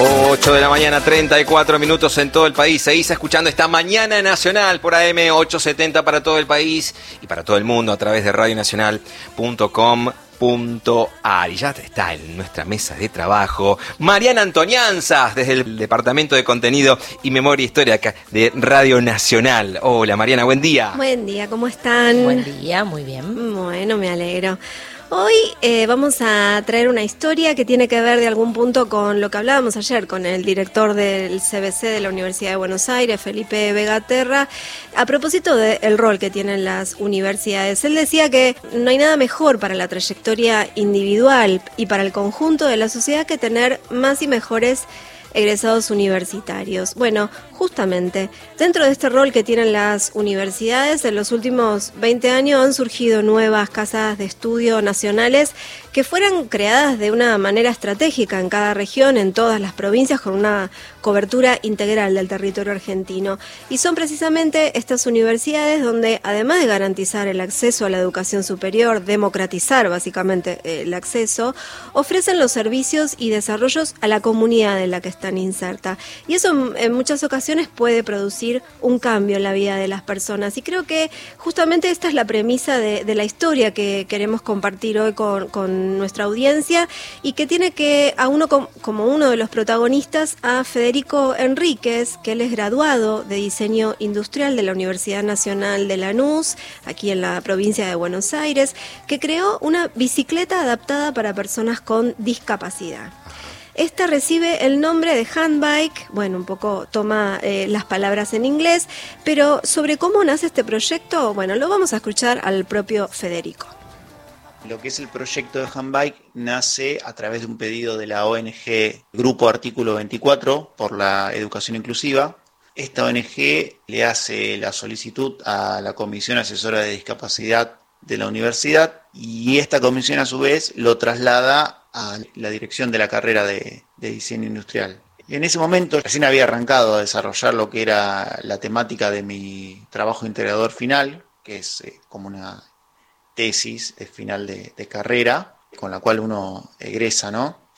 8 de la mañana, 34 minutos en todo el país. Seguís escuchando esta mañana nacional por AM 870 para todo el país y para todo el mundo a través de radionacional.com.ar. Y ya está en nuestra mesa de trabajo Mariana Antonianzas desde el Departamento de Contenido y Memoria Histórica de Radio Nacional. Hola Mariana, buen día. Buen día, ¿cómo están? Buen día, muy bien. Bueno, me alegro. Hoy eh, vamos a traer una historia que tiene que ver de algún punto con lo que hablábamos ayer con el director del CBC de la Universidad de Buenos Aires, Felipe Vegaterra, a propósito del rol que tienen las universidades. Él decía que no hay nada mejor para la trayectoria individual y para el conjunto de la sociedad que tener más y mejores egresados universitarios. Bueno, justamente, dentro de este rol que tienen las universidades, en los últimos 20 años han surgido nuevas casas de estudio nacionales que fueran creadas de una manera estratégica en cada región, en todas las provincias, con una cobertura integral del territorio argentino. Y son precisamente estas universidades donde, además de garantizar el acceso a la educación superior, democratizar básicamente el acceso, ofrecen los servicios y desarrollos a la comunidad en la que están inserta. Y eso en muchas ocasiones puede producir un cambio en la vida de las personas. Y creo que justamente esta es la premisa de, la historia que queremos compartir hoy con, nuestra audiencia y que tiene que a uno como uno de los protagonistas a Federico Enríquez, que él es graduado de diseño industrial de la Universidad Nacional de Lanús, aquí en la provincia de Buenos Aires, que creó una bicicleta adaptada para personas con discapacidad. Esta recibe el nombre de handbike, bueno, un poco toma eh, las palabras en inglés, pero sobre cómo nace este proyecto, bueno, lo vamos a escuchar al propio Federico. Lo que es el proyecto de Handbike nace a través de un pedido de la ONG Grupo Artículo 24 por la educación inclusiva. Esta ONG le hace la solicitud a la Comisión Asesora de Discapacidad de la universidad y esta comisión a su vez lo traslada a la dirección de la carrera de, diseño industrial. En ese momento recién había arrancado a desarrollar lo que era la temática de mi trabajo integrador final, que es eh, como una tesis de final de, carrera, con la cual uno egresa, ¿no?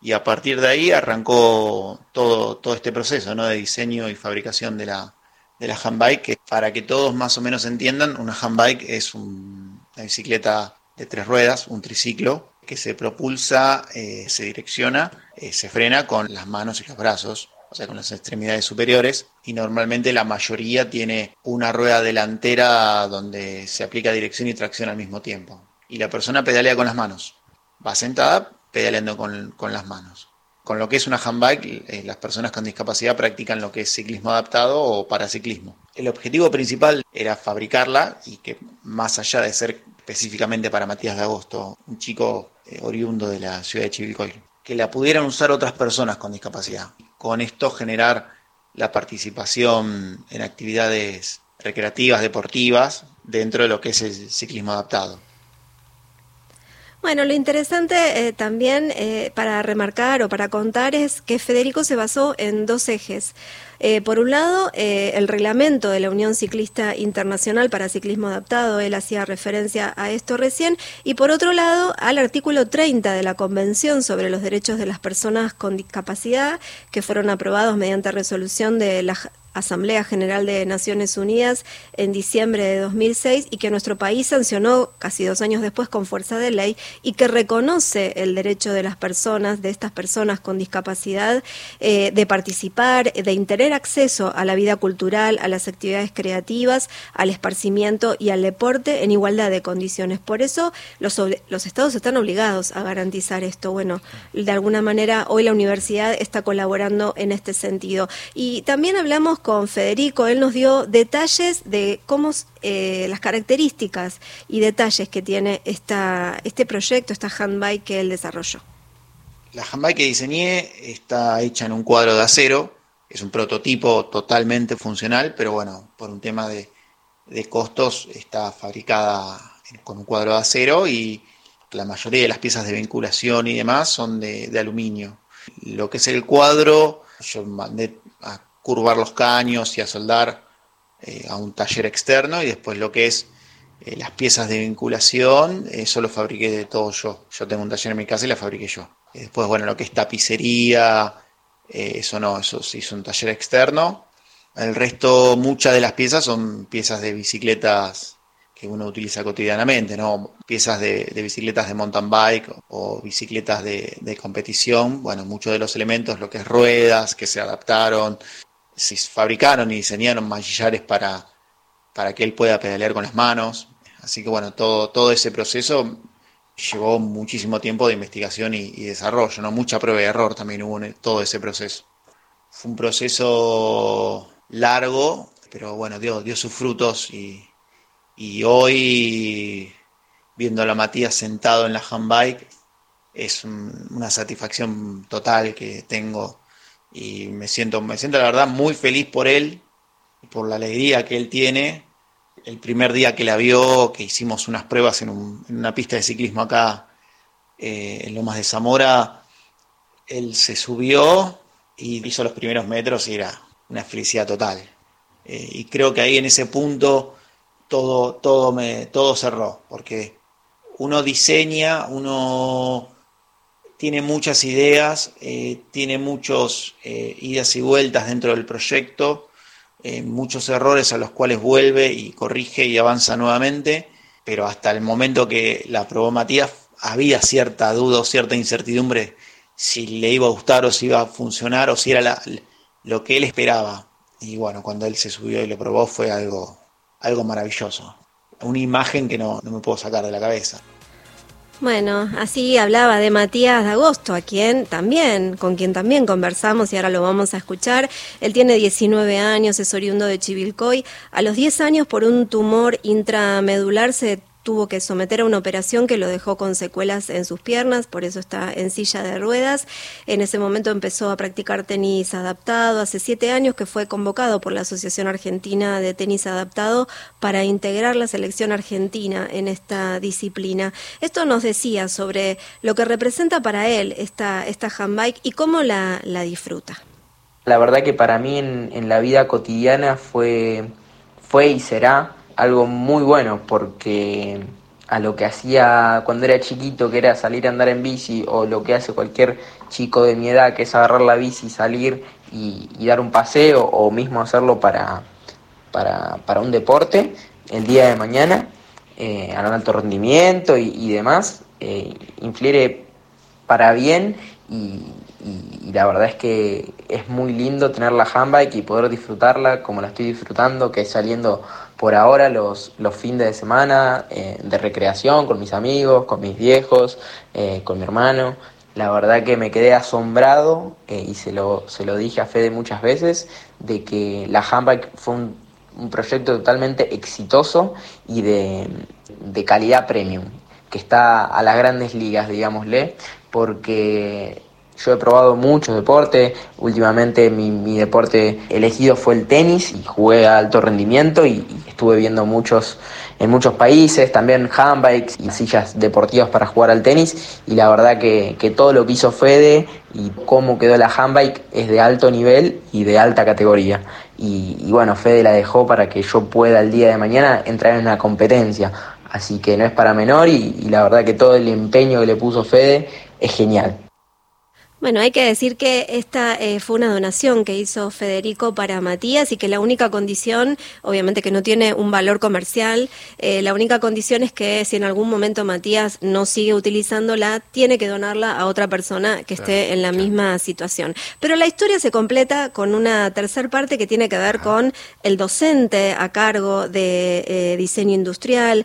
Y a partir de ahí arrancó todo, todo este proceso, ¿no? De diseño y fabricación de la, de la handbike, que para que todos más o menos entiendan, una handbike es una bicicleta de tres ruedas, un triciclo, que se propulsa, eh, se direcciona, eh, se frena con las manos y los brazos, o sea, con las extremidades superiores, y normalmente la mayoría tiene una rueda delantera donde se aplica dirección y tracción al mismo tiempo. Y la persona pedalea con las manos, va sentada pedaleando con, las manos. Con lo que es una handbike, eh, las personas con discapacidad practican lo que es ciclismo adaptado o paraciclismo. El objetivo principal era fabricarla y que más allá de ser específicamente para Matías de Agosto, un chico eh, oriundo de la ciudad de Chivilcoy, que la pudieran usar otras personas con discapacidad. Con esto generar la participación en actividades recreativas, deportivas, dentro de lo que es el ciclismo adaptado. Bueno, lo interesante eh, también eh, para remarcar o para contar es que Federico se basó en dos ejes. Eh, por un lado, eh, el reglamento de la Unión Ciclista Internacional para Ciclismo Adaptado, él hacía referencia a esto recién, y por otro lado, al artículo 30 de la Convención sobre los Derechos de las Personas con Discapacidad, que fueron aprobados mediante resolución de la Asamblea General de Naciones Unidas en diciembre de 2006 y que nuestro país sancionó casi dos años después con fuerza de ley y que reconoce el derecho de las personas, de estas personas con discapacidad, eh, de participar, de acceso a la vida cultural, a las actividades creativas, al esparcimiento y al deporte en igualdad de condiciones. Por eso los, los estados están obligados a garantizar esto. Bueno, de alguna manera hoy la universidad está colaborando en este sentido. Y también hablamos con Federico, él nos dio detalles de cómo eh, las características y detalles que tiene esta, este proyecto, esta handbike que él desarrolló. La handbike que diseñé está hecha en un cuadro de acero, es un prototipo totalmente funcional, pero bueno, por un tema de, costos está fabricada con un cuadro de acero y la mayoría de las piezas de vinculación y demás son de, aluminio. Lo que es el cuadro, yo mandé a curvar los caños y a soldar eh, a un taller externo y después lo que es eh, las piezas de vinculación, eso lo fabriqué de todo yo. Yo tengo un taller en mi casa y la fabriqué yo. Después, bueno, lo que es tapicería, Eh, eso no, eso se hizo un taller externo. El resto, muchas de las piezas son piezas de bicicletas que uno utiliza cotidianamente, ¿no? Piezas de, bicicletas de mountain bike o bicicletas de, competición. Bueno, muchos de los elementos, lo que es ruedas, que se adaptaron, se fabricaron y diseñaron manchillares para, para que él pueda pedalear con las manos. Así que bueno, todo, todo ese proceso llevó muchísimo tiempo de investigación y, desarrollo, ¿no? Mucha prueba y error también hubo en todo ese proceso. Fue un proceso largo, pero bueno, dio, dio sus frutos y, hoy, viendo a la Matías sentado en la handbike, es una satisfacción total que tengo y me siento, me siento la verdad muy feliz por él, por la alegría que él tiene. El primer día que la vio, que hicimos unas pruebas en, una pista de ciclismo acá eh, en Lomas de Zamora, él se subió y hizo los primeros metros y era una felicidad total. Eh, y creo que ahí en ese punto todo, todo, todo cerró, porque uno diseña, uno tiene muchas ideas, eh, tiene muchos eh, idas y vueltas dentro del proyecto, eh, muchos errores a los cuales vuelve y corrige y avanza nuevamente, pero hasta el momento que la probó Matías había cierta duda o cierta incertidumbre si le iba a gustar o si iba a funcionar o si era lo que él esperaba. Y bueno, cuando él se subió y lo probó fue algo algo maravilloso. Una imagen que no, no me puedo sacar de la cabeza. Bueno, así hablaba de Matías de Agosto, a quien también, con quien también conversamos y ahora lo vamos a escuchar. Él tiene 19 años, es oriundo de Chivilcoy. A los 10 años, por un tumor intramedular, se tuvo que someter a una operación que lo dejó con secuelas en sus piernas, por eso está en silla de ruedas. En ese momento empezó a practicar tenis adaptado, hace siete años que fue convocado por la Asociación Argentina de Tenis Adaptado para integrar la selección argentina en esta disciplina. Esto nos decía sobre lo que representa para él esta, esta handbike y cómo la, la disfruta. La verdad que para mí en, la vida cotidiana fue, fue y será algo muy bueno porque a lo que hacía cuando era chiquito, que era salir a andar en bici, o lo que hace cualquier chico de mi edad, que es agarrar la bici, salir y, dar un paseo, o mismo hacerlo para, para, un deporte, el día de mañana, eh, a un alto rendimiento y, demás, eh, para bien y, y, la verdad es que es muy lindo tener la handbike y poder disfrutarla como la estoy disfrutando, que es saliendo por ahora los, los fines de semana eh, de recreación con mis amigos, con mis viejos, eh, con mi hermano. La verdad que me quedé asombrado eh, y se lo, se lo dije a Fede muchas veces de que la handbike fue un, un proyecto totalmente exitoso y de, de calidad premium, que está a las grandes ligas, digámosle, porque yo he probado muchos deportes, últimamente mi, deporte elegido fue el tenis y jugué a alto rendimiento y, estuve viendo muchos en muchos países, también handbikes y sillas deportivas para jugar al tenis y la verdad que, todo lo que hizo Fede y cómo quedó la handbike es de alto nivel y de alta categoría. Y, bueno, Fede la dejó para que yo pueda el día de mañana entrar en una competencia. Así que no es para menor y la verdad que todo el empeño que le puso Fede es genial. Bueno, hay que decir que esta eh, fue una donación que hizo Federico para Matías y que la única condición, obviamente que no tiene un valor comercial, eh, la única condición es que si en algún momento Matías no sigue utilizándola, tiene que donarla a otra persona que esté en la misma situación. Pero la historia se completa con una tercer parte que tiene que ver con el docente a cargo de eh, diseño industrial,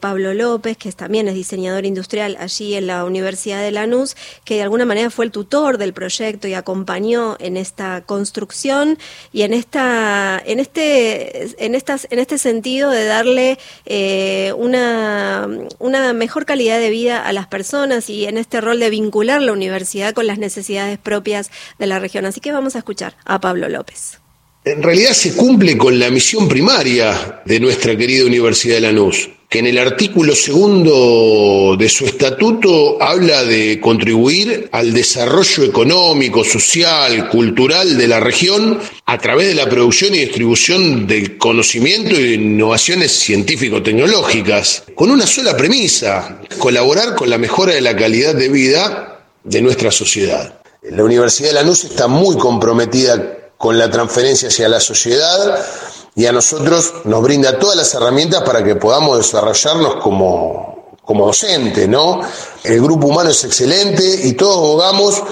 Pablo López, que también es diseñador industrial allí en la Universidad de Lanús, que de alguna manera fue el tutor del proyecto y acompañó en esta construcción y en esta en este en estas en este sentido de darle eh, una una mejor calidad de vida a las personas y en este rol de vincular la universidad con las necesidades propias de la región. Así que vamos a escuchar a Pablo López. En realidad se cumple con la misión primaria de nuestra querida Universidad de Lanús que en el artículo segundo de su estatuto habla de contribuir al desarrollo económico, social, cultural de la región a través de la producción y distribución del conocimiento y de innovaciones científico-tecnológicas, con una sola premisa, colaborar con la mejora de la calidad de vida de nuestra sociedad. La Universidad de Lanús está muy comprometida con la transferencia hacia la sociedad y a nosotros nos brinda todas las herramientas para que podamos desarrollarnos como, como docente, ¿no? El grupo humano es excelente y todos abogamos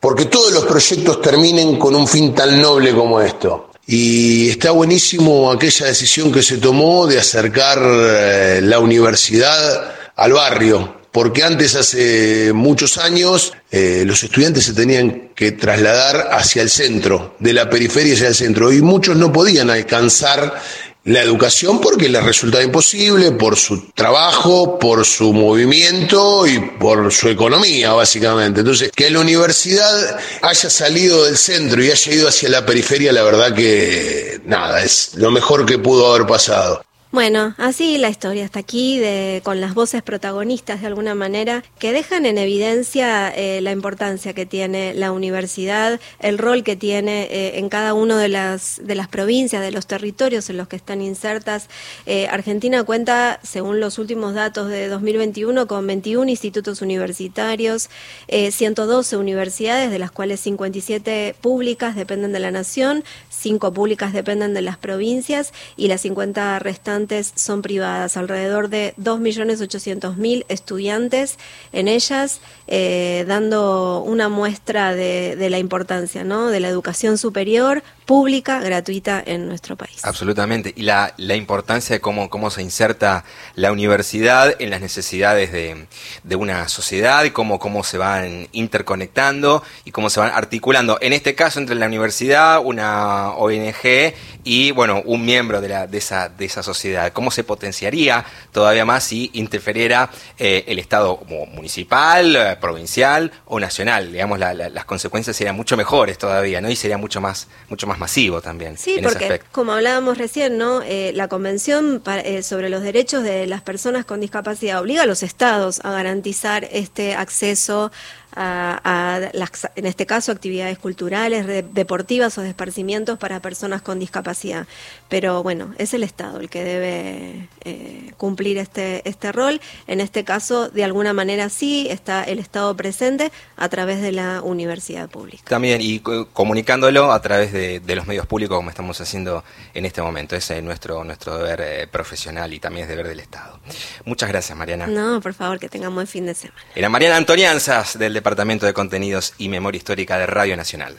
porque todos los proyectos terminen con un fin tan noble como esto. Y está buenísimo aquella decisión que se tomó de acercar eh, la universidad al barrio, porque antes, hace muchos años, eh, los estudiantes se tenían que trasladar hacia el centro, de la periferia hacia el centro, y muchos no podían alcanzar la educación porque les resultaba imposible por su trabajo, por su movimiento y por su economía, básicamente. Entonces, que la universidad haya salido del centro y haya ido hacia la periferia, la verdad que nada, es lo mejor que pudo haber pasado. Bueno, así la historia está aquí, de, con las voces protagonistas de alguna manera, que dejan en evidencia eh, la importancia que tiene la universidad, el rol que tiene eh, en cada una de las, de las provincias, de los territorios en los que están insertas. Eh, Argentina cuenta, según los últimos datos de 2021, con 21 institutos universitarios, 112 universidades, de las cuales 57 públicas dependen de la nación, 5 públicas dependen de las provincias y las 50 restantes son privadas, alrededor de 2.800.000 estudiantes en ellas, eh, dando una muestra de, de, la importancia ¿no? de la educación superior pública, gratuita en nuestro país. Absolutamente. Y la, la importancia de cómo, cómo se inserta la universidad en las necesidades de, de una sociedad y cómo, cómo se van interconectando y cómo se van articulando. En este caso, entre la universidad, una ONG y, bueno, un miembro de, la, de, esa, de esa sociedad. ¿Cómo se potenciaría todavía más si interferiera eh, el Estado municipal, eh, provincial o nacional? Digamos, las consecuencias serían mucho mejores todavía, ¿no? Y sería mucho más, mucho más masivo también. Sí, porque como hablábamos recién, ¿no? Eh, la Convención eh, sobre los Derechos de las Personas con Discapacidad obliga a los estados a garantizar este acceso a, en este caso, actividades culturales, deportivas o de esparcimientos para personas con discapacidad. Pero bueno, es el Estado el que debe eh, cumplir este, este rol. En este caso, de alguna manera sí, está el Estado presente a través de la universidad pública. También, y comunicándolo a través de, los medios públicos como estamos haciendo en este momento. Ese es nuestro, nuestro deber eh, profesional y también es deber del Estado. Muchas gracias, Mariana. No, por favor, que tengamos buen fin de semana. Era Mariana Antonianzas del Departamento de Contenidos y Memoria Histórica de Radio Nacional.